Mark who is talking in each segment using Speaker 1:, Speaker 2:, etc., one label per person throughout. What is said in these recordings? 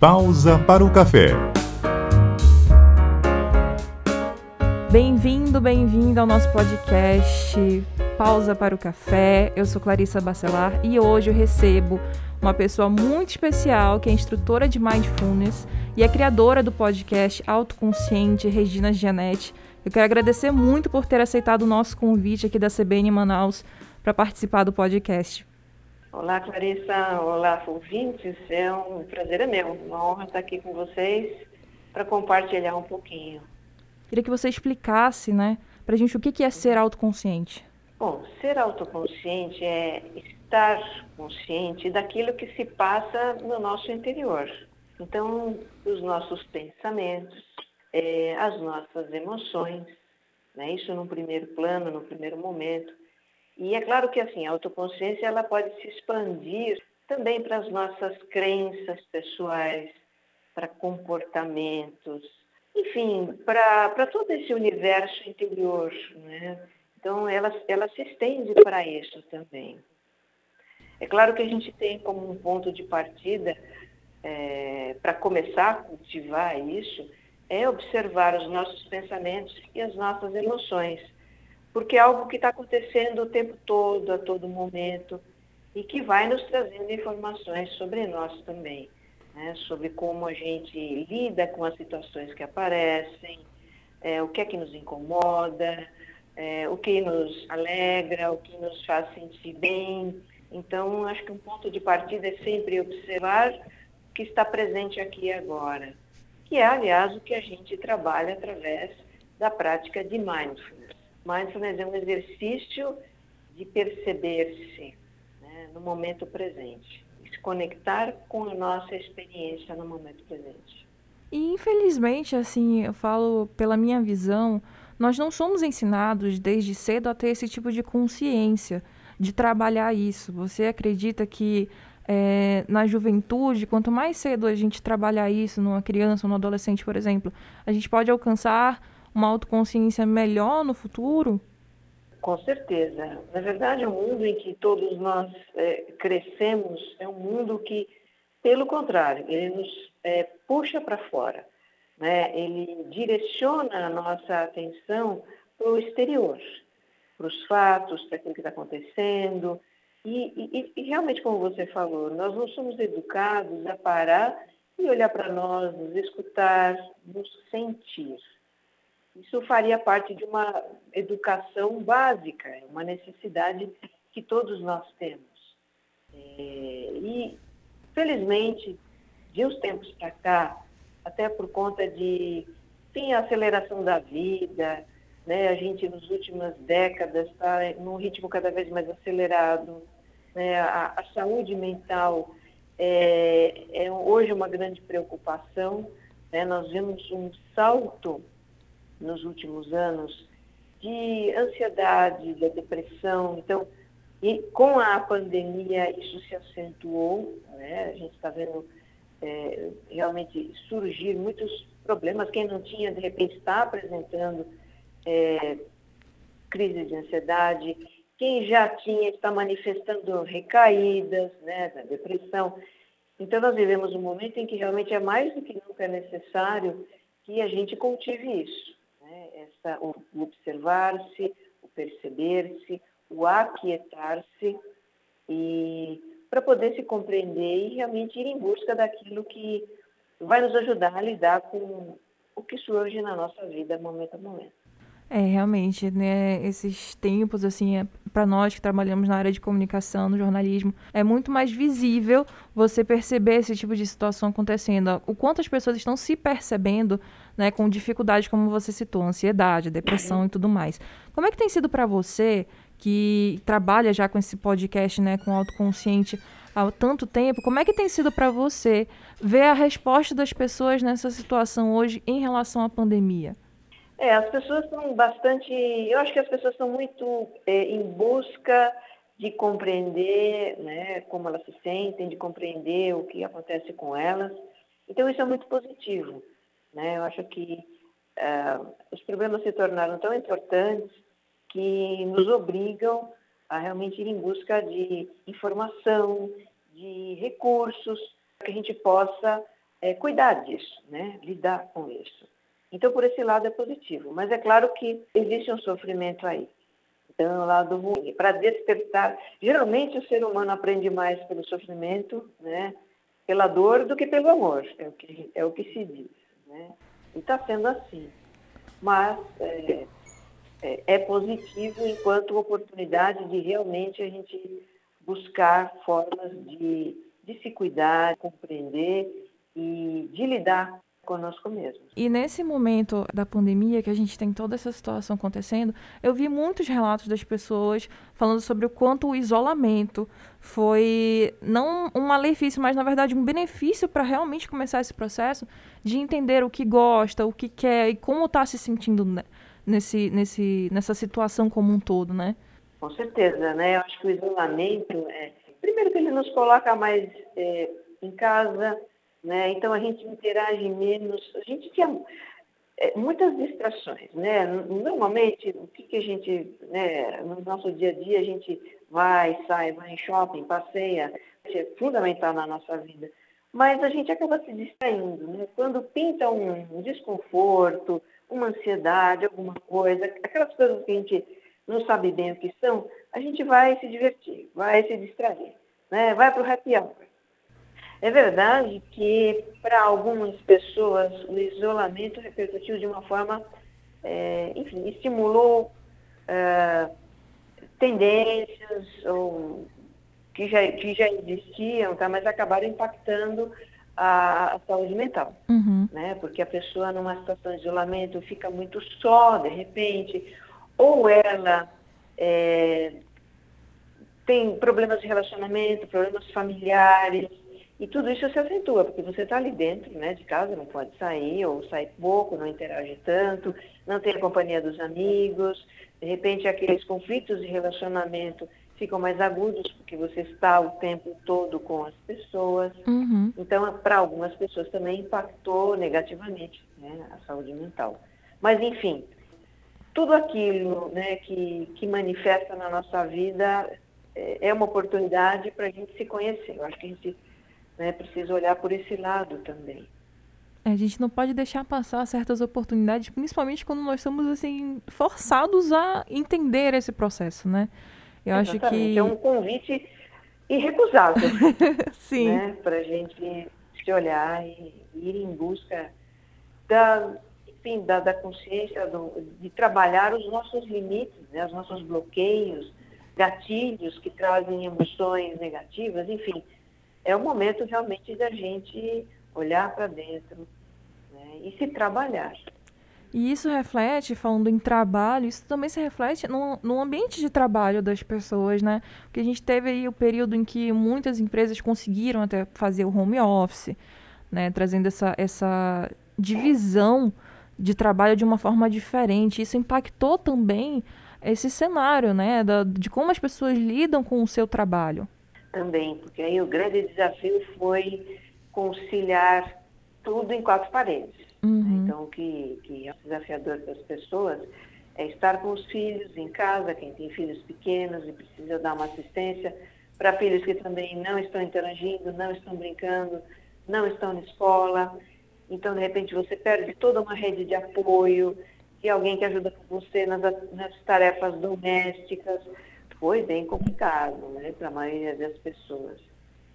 Speaker 1: Pausa para o café.
Speaker 2: Bem-vindo, bem-vindo ao nosso podcast Pausa para o Café. Eu sou Clarissa Bacelar e hoje eu recebo uma pessoa muito especial que é instrutora de Mindfulness e é criadora do podcast Autoconsciente, Regina Gianetti. Eu quero agradecer muito por ter aceitado o nosso convite aqui da CBN Manaus para participar do podcast.
Speaker 3: Olá, Clarissa. Olá, ouvintes. É um prazer é meu, uma honra estar aqui com vocês para compartilhar um pouquinho.
Speaker 2: Queria que você explicasse, né, para a gente o que é ser autoconsciente.
Speaker 3: Bom, ser autoconsciente é estar consciente daquilo que se passa no nosso interior. Então, os nossos pensamentos, é, as nossas emoções, né, isso no primeiro plano, no primeiro momento. E é claro que assim, a autoconsciência ela pode se expandir também para as nossas crenças pessoais, para comportamentos, enfim, para todo esse universo interior. Né? Então, ela, ela se estende para isso também. É claro que a gente tem como um ponto de partida, é, para começar a cultivar isso, é observar os nossos pensamentos e as nossas emoções porque é algo que está acontecendo o tempo todo, a todo momento, e que vai nos trazendo informações sobre nós também, né? sobre como a gente lida com as situações que aparecem, é, o que é que nos incomoda, é, o que nos alegra, o que nos faz sentir bem. Então, acho que um ponto de partida é sempre observar o que está presente aqui e agora, que é, aliás, o que a gente trabalha através da prática de mindfulness. Mindfulness é um exercício de perceber-se né, no momento presente, se conectar com a nossa experiência no momento presente.
Speaker 2: E infelizmente, assim, eu falo pela minha visão, nós não somos ensinados desde cedo a ter esse tipo de consciência, de trabalhar isso. Você acredita que é, na juventude, quanto mais cedo a gente trabalhar isso numa criança no adolescente, por exemplo, a gente pode alcançar uma autoconsciência melhor no futuro?
Speaker 3: Com certeza. Na verdade, o mundo em que todos nós é, crescemos é um mundo que, pelo contrário, ele nos é, puxa para fora. Né? Ele direciona a nossa atenção para o exterior, para os fatos, para aquilo que está acontecendo. E, e, e realmente, como você falou, nós não somos educados a parar e olhar para nós, nos escutar, nos sentir. Isso faria parte de uma educação básica, uma necessidade que todos nós temos. É, e, felizmente, de uns tempos para cá, até por conta de enfim, a aceleração da vida, né? a gente nas últimas décadas está num ritmo cada vez mais acelerado, né? a, a saúde mental é, é, hoje uma grande preocupação, né? nós vemos um salto nos últimos anos de ansiedade, da depressão. Então, e com a pandemia isso se acentuou, né? a gente está vendo é, realmente surgir muitos problemas. Quem não tinha, de repente, está apresentando é, crise de ansiedade. Quem já tinha está manifestando recaídas, né, da depressão. Então, nós vivemos um momento em que realmente é mais do que nunca necessário que a gente cultive isso o observar-se, o perceber-se, o aquietar-se e para poder se compreender e realmente ir em busca daquilo que vai nos ajudar a lidar com o que surge na nossa vida momento a momento.
Speaker 2: É, realmente, né, esses tempos, assim, é, para nós que trabalhamos na área de comunicação, no jornalismo, é muito mais visível você perceber esse tipo de situação acontecendo. O quanto as pessoas estão se percebendo, né, com dificuldade, como você citou, ansiedade, depressão e tudo mais. Como é que tem sido para você, que trabalha já com esse podcast, né, com autoconsciente há tanto tempo, como é que tem sido para você ver a resposta das pessoas nessa situação hoje em relação à pandemia?
Speaker 3: É, as pessoas estão bastante. Eu acho que as pessoas estão muito é, em busca de compreender né, como elas se sentem, de compreender o que acontece com elas. Então, isso é muito positivo. Né? Eu acho que uh, os problemas se tornaram tão importantes que nos obrigam a realmente ir em busca de informação, de recursos, para que a gente possa é, cuidar disso, né? lidar com isso. Então, por esse lado é positivo. Mas é claro que existe um sofrimento aí. Então, é lado ruim. Para despertar, geralmente o ser humano aprende mais pelo sofrimento, né? pela dor, do que pelo amor. É o que, é o que se diz. Né? E está sendo assim. Mas é, é, é positivo enquanto oportunidade de realmente a gente buscar formas de, de se cuidar, compreender e de lidar conosco mesmo.
Speaker 2: E nesse momento da pandemia, que a gente tem toda essa situação acontecendo, eu vi muitos relatos das pessoas falando sobre o quanto o isolamento foi não um malefício, mas na verdade um benefício para realmente começar esse processo de entender o que gosta, o que quer e como está se sentindo nesse, nesse, nessa situação como um todo, né?
Speaker 3: Com certeza, né? Eu acho que o isolamento, é, primeiro que ele nos coloca mais é, em casa, né? Então a gente interage menos, a gente tinha é, muitas distrações, né? Normalmente, o que, que a gente, né, no nosso dia a dia, a gente vai, sai, vai em shopping, passeia, é fundamental na nossa vida. Mas a gente acaba se distraindo, né? Quando pinta um desconforto, uma ansiedade, alguma coisa, aquelas coisas que a gente não sabe bem o que são, a gente vai se divertir, vai se distrair, né? vai para o happy hour. É verdade que para algumas pessoas o isolamento repercutiu de uma forma, é, enfim, estimulou é, tendências ou, que, já, que já existiam, tá? mas acabaram impactando a, a saúde mental. Uhum. Né? Porque a pessoa numa situação de isolamento fica muito só, de repente, ou ela é, tem problemas de relacionamento, problemas familiares, e tudo isso se acentua, porque você está ali dentro né, de casa, não pode sair, ou sai pouco, não interage tanto, não tem a companhia dos amigos, de repente aqueles conflitos de relacionamento ficam mais agudos, porque você está o tempo todo com as pessoas. Uhum. Então, para algumas pessoas também impactou negativamente né, a saúde mental. Mas, enfim, tudo aquilo né, que, que manifesta na nossa vida é, é uma oportunidade para a gente se conhecer. Eu acho que a gente né, precisa olhar por esse lado também.
Speaker 2: É, a gente não pode deixar passar certas oportunidades, principalmente quando nós estamos assim forçados a entender esse processo, né?
Speaker 3: Eu Exatamente. acho que é um convite irrecusável,
Speaker 2: sim,
Speaker 3: né, para a gente se olhar e ir em busca da enfim, da, da consciência, do, de trabalhar os nossos limites, né, os nossos bloqueios, gatilhos que trazem emoções negativas, enfim, é o momento realmente da gente olhar para dentro né, e se trabalhar.
Speaker 2: E isso reflete, falando em trabalho, isso também se reflete no, no ambiente de trabalho das pessoas, né? Porque a gente teve aí o período em que muitas empresas conseguiram até fazer o home office, né? Trazendo essa, essa divisão de trabalho de uma forma diferente. Isso impactou também esse cenário, né, da, de como as pessoas lidam com o seu trabalho.
Speaker 3: Também, porque aí o grande desafio foi conciliar tudo em quatro paredes. Né? Uhum. Então, o que, que é desafiador para as pessoas é estar com os filhos em casa, quem tem filhos pequenos e precisa dar uma assistência, para filhos que também não estão interagindo, não estão brincando, não estão na escola. Então, de repente, você perde toda uma rede de apoio, e alguém que ajuda você nas, nas tarefas domésticas. Foi bem complicado, né, para a maioria das pessoas.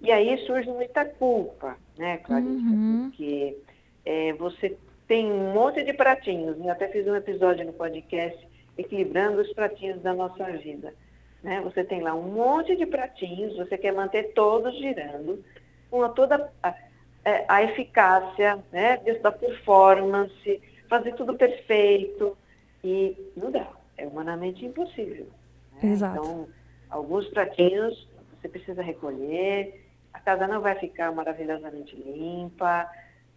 Speaker 3: E aí surge muita culpa, né, Clarissa? Uhum. Porque é, você tem um monte de pratinhos, eu até fiz um episódio no podcast equilibrando os pratinhos da nossa vida. Né? Você tem lá um monte de pratinhos, você quer manter todos girando, com toda a, é, a eficácia né, da performance, fazer tudo perfeito. E não dá, é humanamente impossível.
Speaker 2: Né? Exato.
Speaker 3: Então, alguns pratinhos você precisa recolher, a casa não vai ficar maravilhosamente limpa,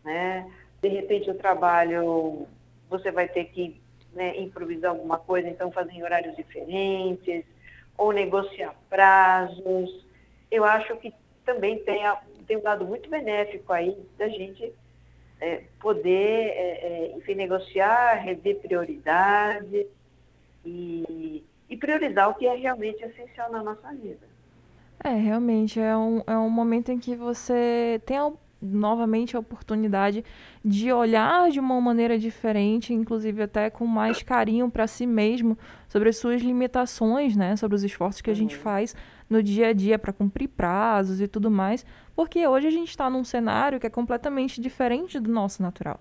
Speaker 3: né? De repente o trabalho você vai ter que né, improvisar alguma coisa, então fazer em horários diferentes, ou negociar prazos. Eu acho que também tem tem um lado muito benéfico aí da gente é, poder, é, é, enfim, negociar, rever prioridades e, e priorizar o que é realmente essencial na nossa vida.
Speaker 2: É, realmente, é um, é um momento em que você tem a novamente a oportunidade de olhar de uma maneira diferente, inclusive até com mais carinho para si mesmo, sobre as suas limitações, né? Sobre os esforços que a gente uhum. faz no dia a dia para cumprir prazos e tudo mais, porque hoje a gente está num cenário que é completamente diferente do nosso natural.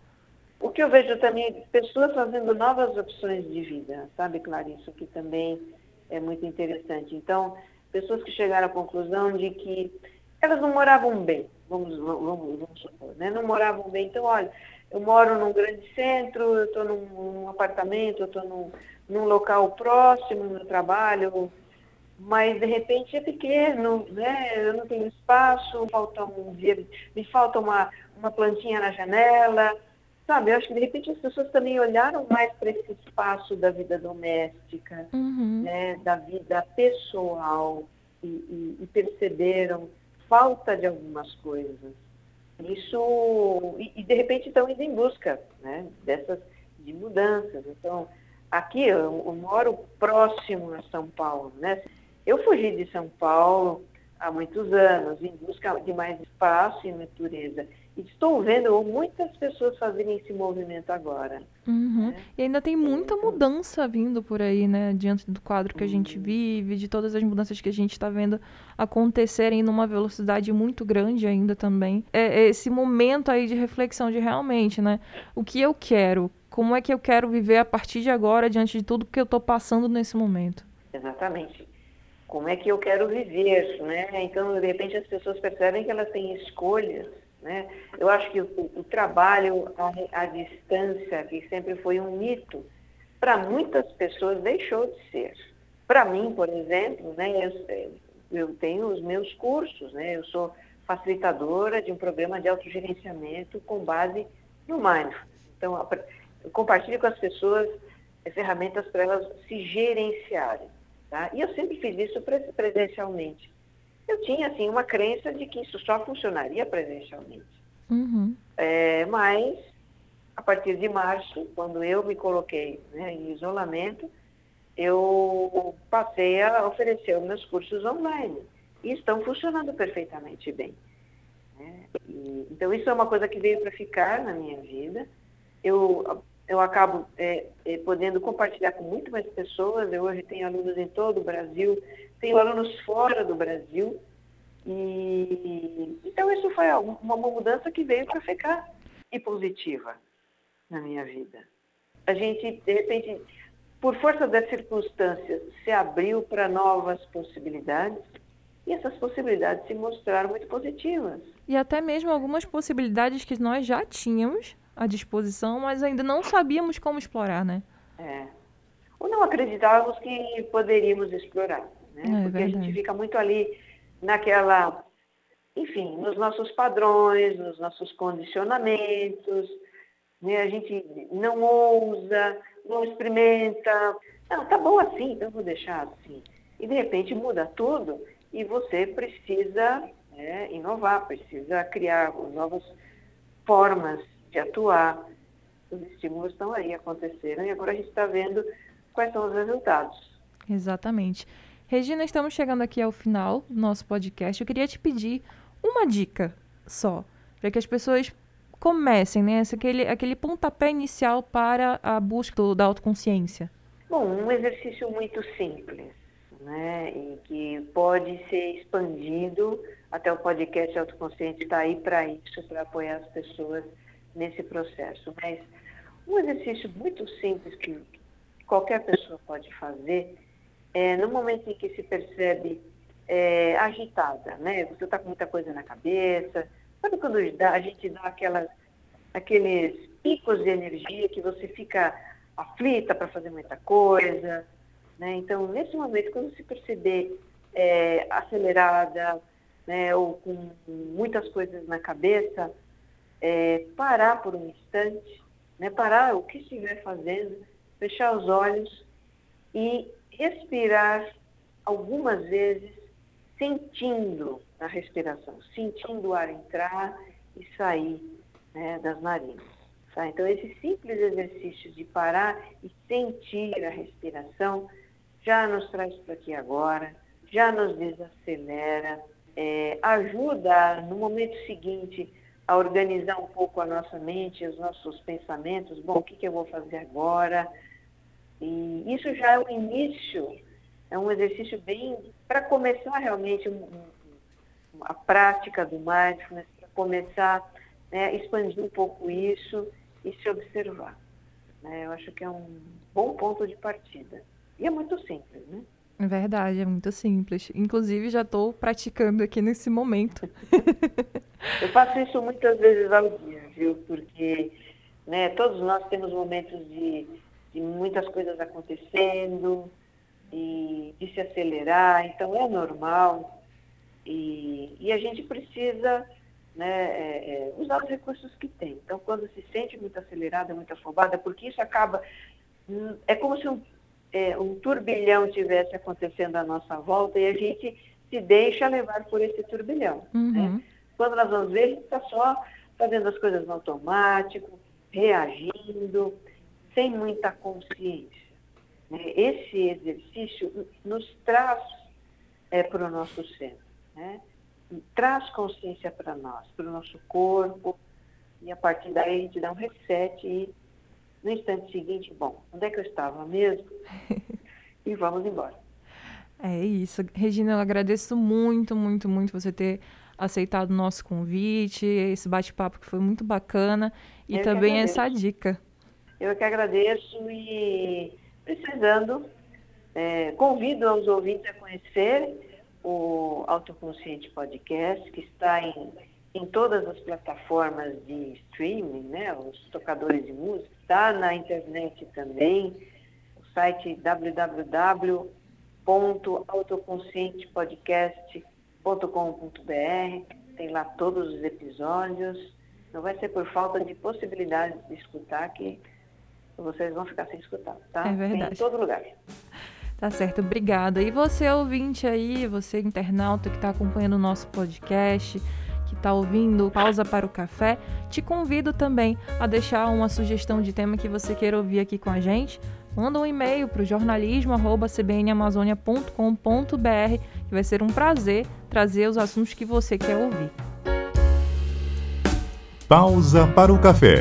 Speaker 3: O que eu vejo também, pessoas fazendo novas opções de vida, sabe, Clarice, que também é muito interessante. Então, pessoas que chegaram à conclusão de que elas não moravam bem, vamos, vamos, vamos supor, né? não moravam bem. Então, olha, eu moro num grande centro, eu estou num, num, apartamento, eu estou num, num local próximo no trabalho, mas de repente é pequeno, né? Eu não tenho espaço, falta um me falta uma, uma plantinha na janela, sabe? Eu acho que de repente as pessoas também olharam mais para esse espaço da vida doméstica, uhum. né? Da vida pessoal e, e, e, perceberam falta de algumas coisas. Isso e, e de repente estão indo em busca, né? Dessas de mudanças. Então aqui eu, eu moro próximo a São Paulo, né? Eu fugi de São Paulo há muitos anos em busca de mais espaço e natureza. E estou vendo muitas pessoas fazerem esse movimento agora.
Speaker 2: Uhum. Né? E ainda tem muita então mudança vindo por aí, né? Diante do quadro que a gente uhum. vive, de todas as mudanças que a gente está vendo acontecerem numa velocidade muito grande ainda também. É, é esse momento aí de reflexão de realmente, né? O que eu quero? Como é que eu quero viver a partir de agora, diante de tudo que eu estou passando nesse momento?
Speaker 3: Exatamente como é que eu quero viver, né? Então, de repente, as pessoas percebem que elas têm escolhas, né? Eu acho que o, o trabalho à, à, distância, que sempre foi um mito, para muitas pessoas deixou de ser. Para mim, por exemplo, né, eu, eu, tenho os meus cursos, né? Eu sou facilitadora de um programa de autogerenciamento com base no Mindfulness. Então, compartilho com as pessoas ferramentas para elas se gerenciarem. Tá? E eu sempre fiz isso presencialmente. Eu tinha, assim, uma crença de que isso só funcionaria presencialmente.
Speaker 2: Uhum.
Speaker 3: É, mas, a partir de março, quando eu me coloquei né, em isolamento, eu passei a oferecer os meus cursos online. E estão funcionando perfeitamente bem. Né? E, então, isso é uma coisa que veio para ficar na minha vida. Eu eu acabo é, é, podendo compartilhar com muito mais pessoas. Eu hoje tenho alunos em todo o Brasil, tenho alunos fora do Brasil. E então isso foi uma mudança que veio para ficar e positiva na minha vida. A gente, de repente, por força das circunstâncias, se abriu para novas possibilidades e essas possibilidades se mostraram muito positivas.
Speaker 2: E até mesmo algumas possibilidades que nós já tínhamos à disposição, mas ainda não sabíamos como explorar, né?
Speaker 3: É. Ou não acreditávamos que poderíamos explorar, né? É, Porque verdade. a gente fica muito ali naquela, enfim, nos nossos padrões, nos nossos condicionamentos, né? A gente não ousa, não experimenta. Não, tá bom assim, então vou deixar assim. E de repente muda tudo e você precisa né, inovar, precisa criar novas formas de atuar. Os estímulos estão aí, aconteceram, e agora a gente está vendo quais são os resultados.
Speaker 2: Exatamente. Regina, estamos chegando aqui ao final do nosso podcast. Eu queria te pedir uma dica só, para que as pessoas comecem, né? Aquele, aquele pontapé inicial para a busca do, da autoconsciência.
Speaker 3: Bom, um exercício muito simples, né? E que pode ser expandido. Até o podcast Autoconsciente está aí para isso, para apoiar as pessoas nesse processo. Mas um exercício muito simples que qualquer pessoa pode fazer é no momento em que se percebe é, agitada, né? Você está com muita coisa na cabeça. Sabe quando a gente dá aquelas, aqueles picos de energia que você fica aflita para fazer muita coisa, né? Então, nesse momento, quando se perceber é, acelerada, né, ou com muitas coisas na cabeça, é, parar por um instante, né, parar o que estiver fazendo, fechar os olhos e respirar algumas vezes sentindo a respiração, sentindo o ar entrar e sair né, das narinas. Tá? Então, esse simples exercício de parar e sentir a respiração já nos traz para aqui agora, já nos desacelera, é, ajuda no momento seguinte a organizar um pouco a nossa mente, os nossos pensamentos. Bom, o que, que eu vou fazer agora? E isso já é o início, é um exercício bem para começar realmente um, um, a prática do mindfulness, para começar né, a expandir um pouco isso e se observar. Né? Eu acho que é um bom ponto de partida. E é muito simples, né?
Speaker 2: É verdade, é muito simples. Inclusive, já estou praticando aqui nesse momento.
Speaker 3: Eu faço isso muitas vezes ao dia, viu? Porque né, todos nós temos momentos de, de muitas coisas acontecendo, e de se acelerar, então é normal. E, e a gente precisa né, é, é, usar os recursos que tem. Então, quando se sente muito acelerada, muito afobada, porque isso acaba. Hum, é como se um é, um turbilhão tivesse acontecendo à nossa volta e a gente se deixa levar por esse turbilhão. Né? Uhum. Né? Quando nós vamos ver, a gente está só fazendo as coisas no automático, reagindo, sem muita consciência. Né? Esse exercício nos traz é, para o nosso ser, né? traz consciência para nós, para o nosso corpo, e a partir daí a gente dá um reset e no instante seguinte, bom, onde é que eu estava mesmo? e vamos embora.
Speaker 2: É isso. Regina, eu agradeço muito, muito, muito você ter aceitado o nosso convite, esse bate-papo que foi muito bacana. E eu também essa dica.
Speaker 3: Eu que agradeço e precisando, é, convido os ouvintes a conhecer o Autoconsciente Podcast, que está em em todas as plataformas de streaming, né, os tocadores de música, está na internet também, o site www.autoconscientepodcast.com.br, tem lá todos os episódios, não vai ser por falta de possibilidade de escutar que vocês vão ficar sem escutar, tá?
Speaker 2: É verdade. Tem
Speaker 3: em todo lugar.
Speaker 2: Tá certo, obrigada. E você ouvinte aí, você internauta que está acompanhando o nosso podcast, que está ouvindo Pausa para o Café, te convido também a deixar uma sugestão de tema que você queira ouvir aqui com a gente. Manda um e-mail para o jornalismo.cbnamazônia.com.br que vai ser um prazer trazer os assuntos que você quer ouvir.
Speaker 1: Pausa para o Café.